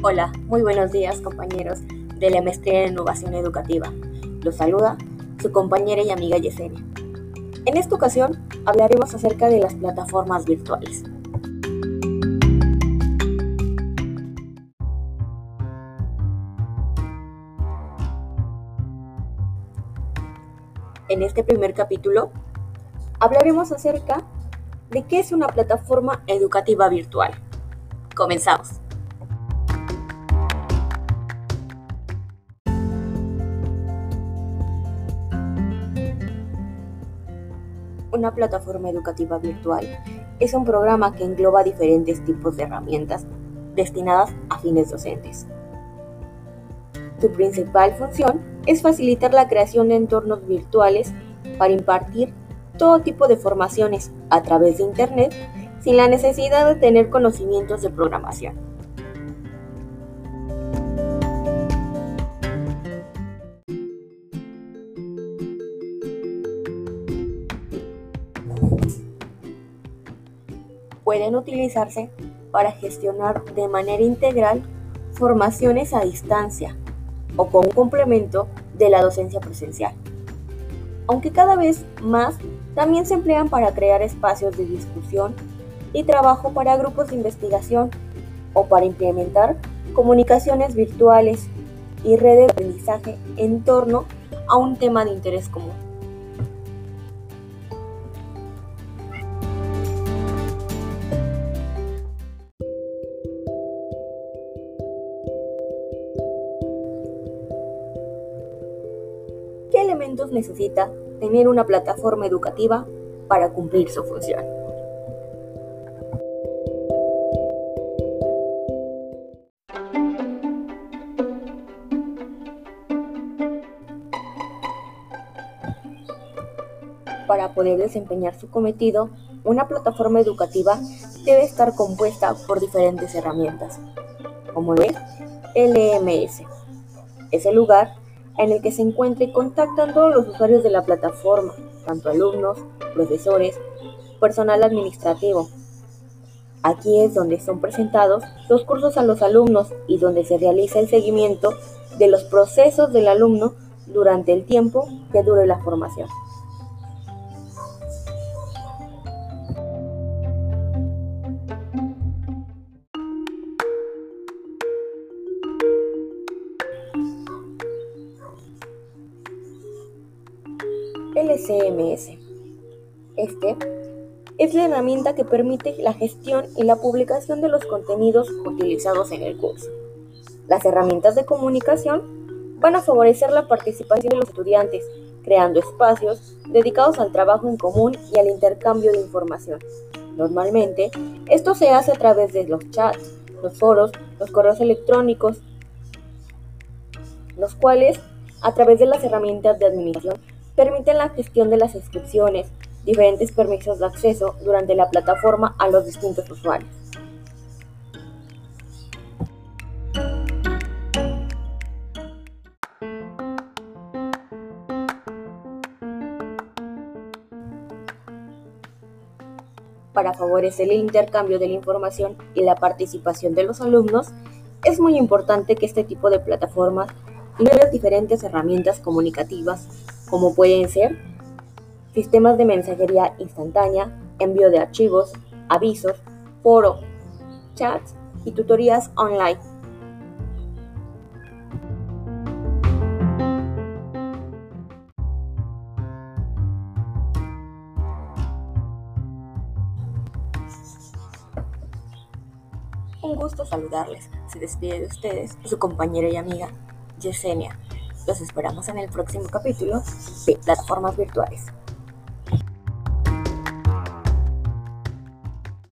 Hola, muy buenos días compañeros de la Maestría en Innovación Educativa. Los saluda su compañera y amiga Yesenia. En esta ocasión hablaremos acerca de las plataformas virtuales. En este primer capítulo hablaremos acerca de qué es una plataforma educativa virtual. Comenzamos. Una plataforma educativa virtual es un programa que engloba diferentes tipos de herramientas destinadas a fines docentes. Su principal función es facilitar la creación de entornos virtuales para impartir todo tipo de formaciones a través de Internet sin la necesidad de tener conocimientos de programación. Pueden utilizarse para gestionar de manera integral formaciones a distancia o como complemento de la docencia presencial. Aunque cada vez más también se emplean para crear espacios de discusión y trabajo para grupos de investigación o para implementar comunicaciones virtuales y redes de aprendizaje en torno a un tema de interés común. Necesita tener una plataforma educativa para cumplir su función? Para poder desempeñar su cometido, una plataforma educativa debe estar compuesta por diferentes herramientas, como es LMS. Es el lugar en el que se encuentra y contactan todos los usuarios de la plataforma, tanto alumnos, profesores, personal administrativo. Aquí es donde son presentados los cursos a los alumnos y donde se realiza el seguimiento de los procesos del alumno durante el tiempo que dure la formación. LCMS. Este es la herramienta que permite la gestión y la publicación de los contenidos utilizados en el curso. Las herramientas de comunicación van a favorecer la participación de los estudiantes, creando espacios dedicados al trabajo en común y al intercambio de información. Normalmente, esto se hace a través de los chats, los foros, los correos electrónicos, los cuales, a través de las herramientas de administración, permiten la gestión de las inscripciones, diferentes permisos de acceso durante la plataforma a los distintos usuarios. Para favorecer el intercambio de la información y la participación de los alumnos, es muy importante que este tipo de plataformas incluya diferentes herramientas comunicativas como pueden ser sistemas de mensajería instantánea, envío de archivos, avisos, foro, chats y tutorías online. Un gusto saludarles. Se despide de ustedes su compañera y amiga Yesenia. Los esperamos en el próximo capítulo de Plataformas Virtuales.